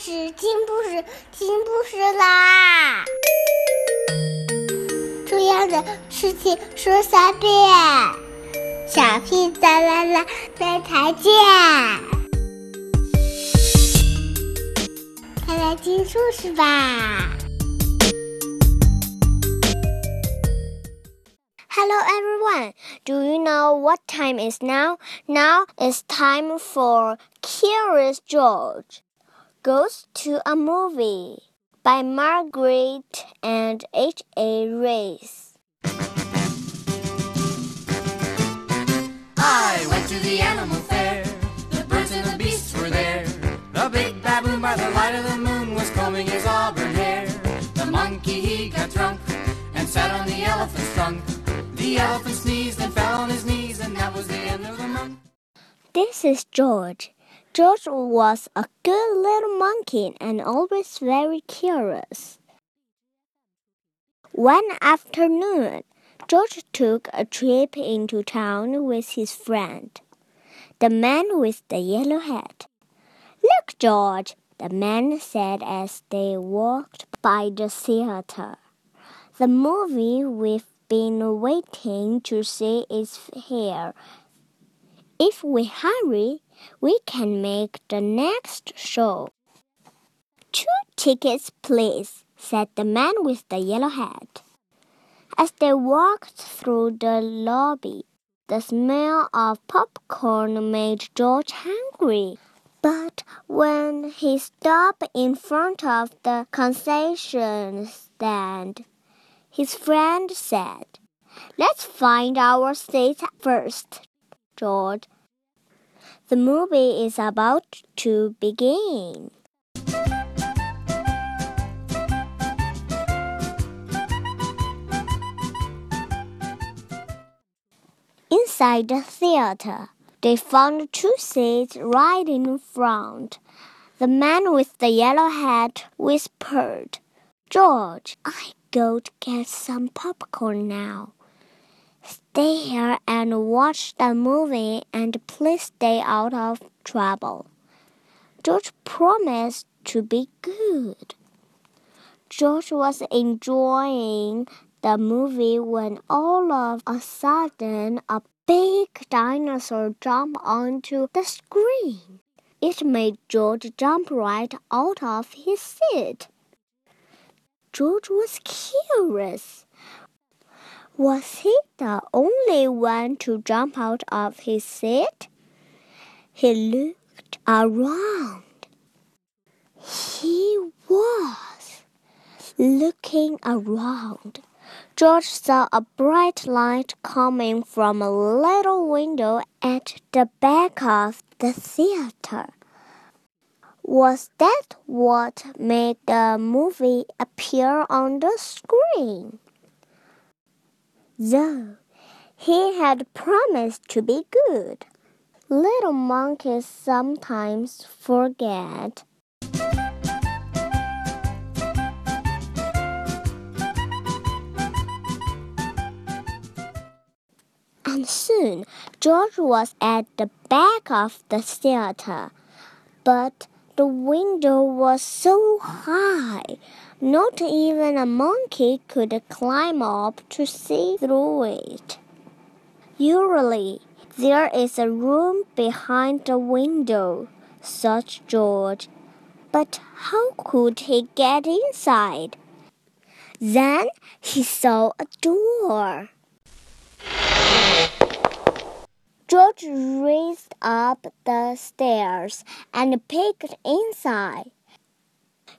事，听故事，听故事啦！重要的事情说三遍，小屁哒啦啦，明天见！快来听故事吧！Hello everyone. Do you know what time is now? Now it's time for Curious George Goes to a Movie by Margret and H. A. Rey. I went to the animal fair. The birds and the beasts were there. The big baboon by the light of the moon was combing his auburn hair. The monkey he got drunk and sat on the elephant's trunk. The elephant sneezed and fell on his knees, and that was the end of the month. This is George. George was a good little monkey and always very curious. One afternoon, George took a trip into town with his friend, the man with the yellow hat. Look, George, the man said as they walked by the theater. The movie we've been waiting to see is here. If we hurry, we can make the next show. Two tickets, please, said the man with the yellow hat. As they walked through the lobby, the smell of popcorn made George hungry. But when he stopped in front of the concession stand, his friend said, Let's find our seats first, George. The movie is about to begin. Inside the theater, they found two seats right in front. The man with the yellow hat whispered, George, I go to get some popcorn now. Stay here and watch the movie and please stay out of trouble. George promised to be good. George was enjoying the movie when all of a sudden a big dinosaur jumped onto the screen. It made George jump right out of his seat. George was curious. Was he the only one to jump out of his seat? He looked around. He was looking around. George saw a bright light coming from a little window at the back of the theater. Was that what made the movie appear on the screen? Though he had promised to be good. Little monkeys sometimes forget. And soon George was at the back of the theater, but the window was so high not even a monkey could climb up to see through it. Usually, there is a room behind the window, thought George. But how could he get inside? Then he saw a door. George raced up the stairs and peeked inside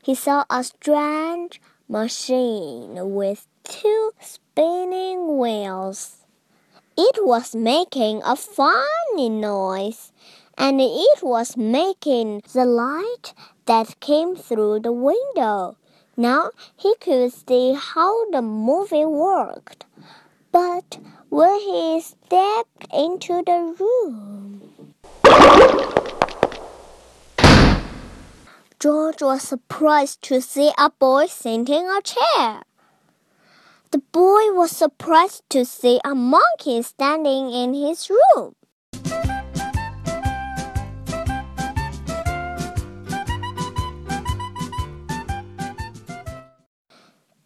he saw a strange machine with two spinning wheels. It was making a funny noise, and it was making the light that came through the window. Now he could see how the movie worked. But when he stepped into the room, George was surprised to see a boy sitting a chair. The boy was surprised to see a monkey standing in his room.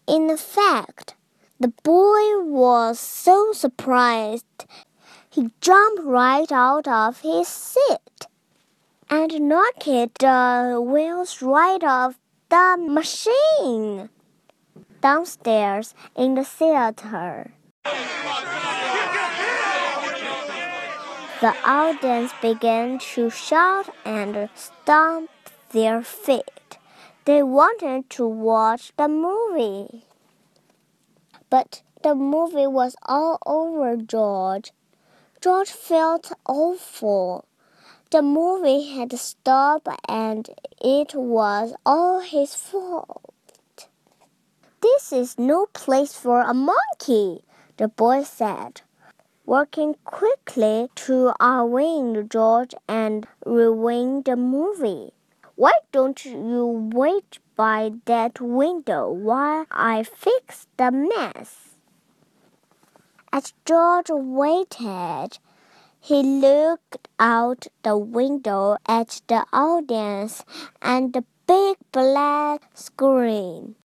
In fact, the boy was so surprised he jumped right out of his seat and knocked the uh, wheels right off the machine downstairs in the theater. The audience began to shout and stomp their feet. They wanted to watch the movie. But the movie was all over George. George felt awful. The movie had stopped and it was all his fault. This is no place for a monkey, the boy said working quickly to unwind George and rewind the movie. Why don't you wait by that window while I fix the mess? As George waited, he looked out the window at the audience and the big black screen.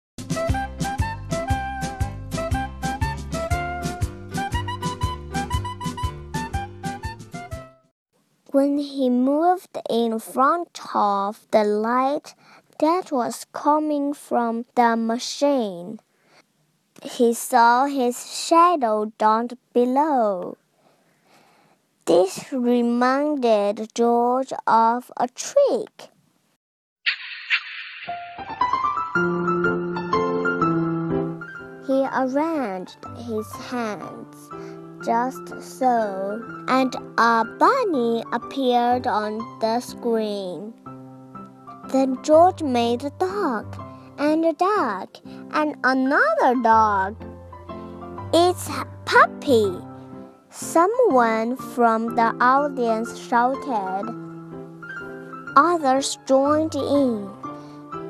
when he moved in front of the light that was coming from the machine. He saw his shadow down below. This reminded George of a trick. He arranged his hands just so, and a bunny appeared on the screen. Then George made a dog, and a dog, and another dog. It's a puppy! Someone from the audience shouted. Others joined in.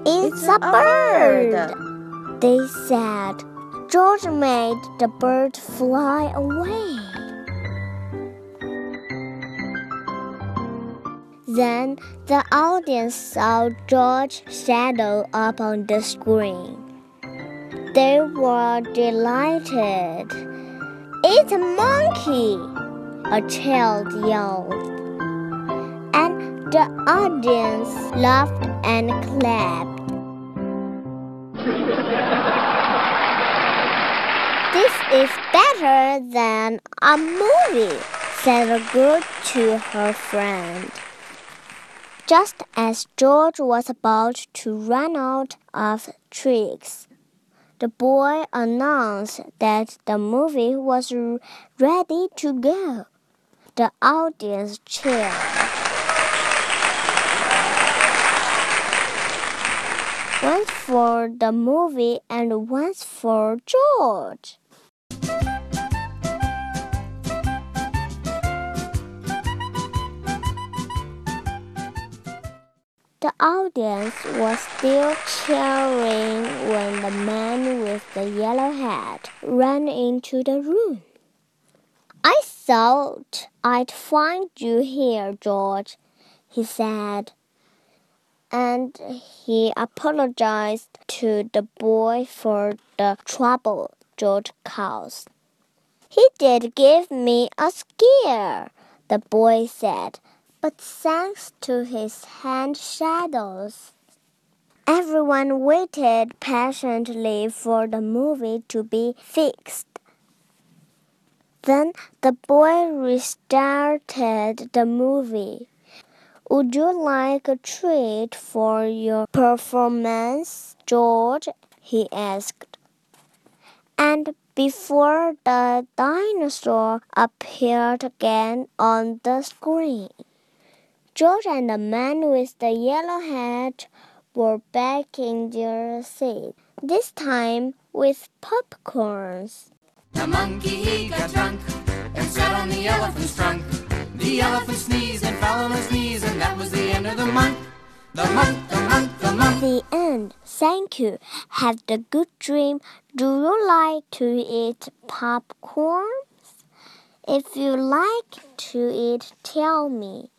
It's, it's a, a bird. bird, they said. George made the bird fly away. Then the audience saw George's shadow up on the screen. They were delighted. It's a monkey, a child yelled. And the audience laughed and clapped. This is better than a movie, said the girl to her friend. Just as George was about to run out of tricks, the boy announced that the movie was ready to go. The audience cheered. Once for the movie and once for George. The audience was still cheering when the man with the yellow hat ran into the room. I thought I'd find you here, George, he said. And he apologized to the boy for the trouble George caused. He did give me a scare, the boy said but thanks to his hand shadows. Everyone waited patiently for the movie to be fixed. Then the boy restarted the movie. Would you like a treat for your performance, George? he asked. And before the dinosaur appeared again on the screen. George and the man with the yellow hat were back in their seat, this time with popcorns. The monkey he got drunk and sat on the elephant's trunk. The elephant sneezed and fell on his knees, and that was the end of the month. The month, the month, the month. The end. Thank you. Have a good dream. Do you like to eat popcorns? If you like to eat, tell me.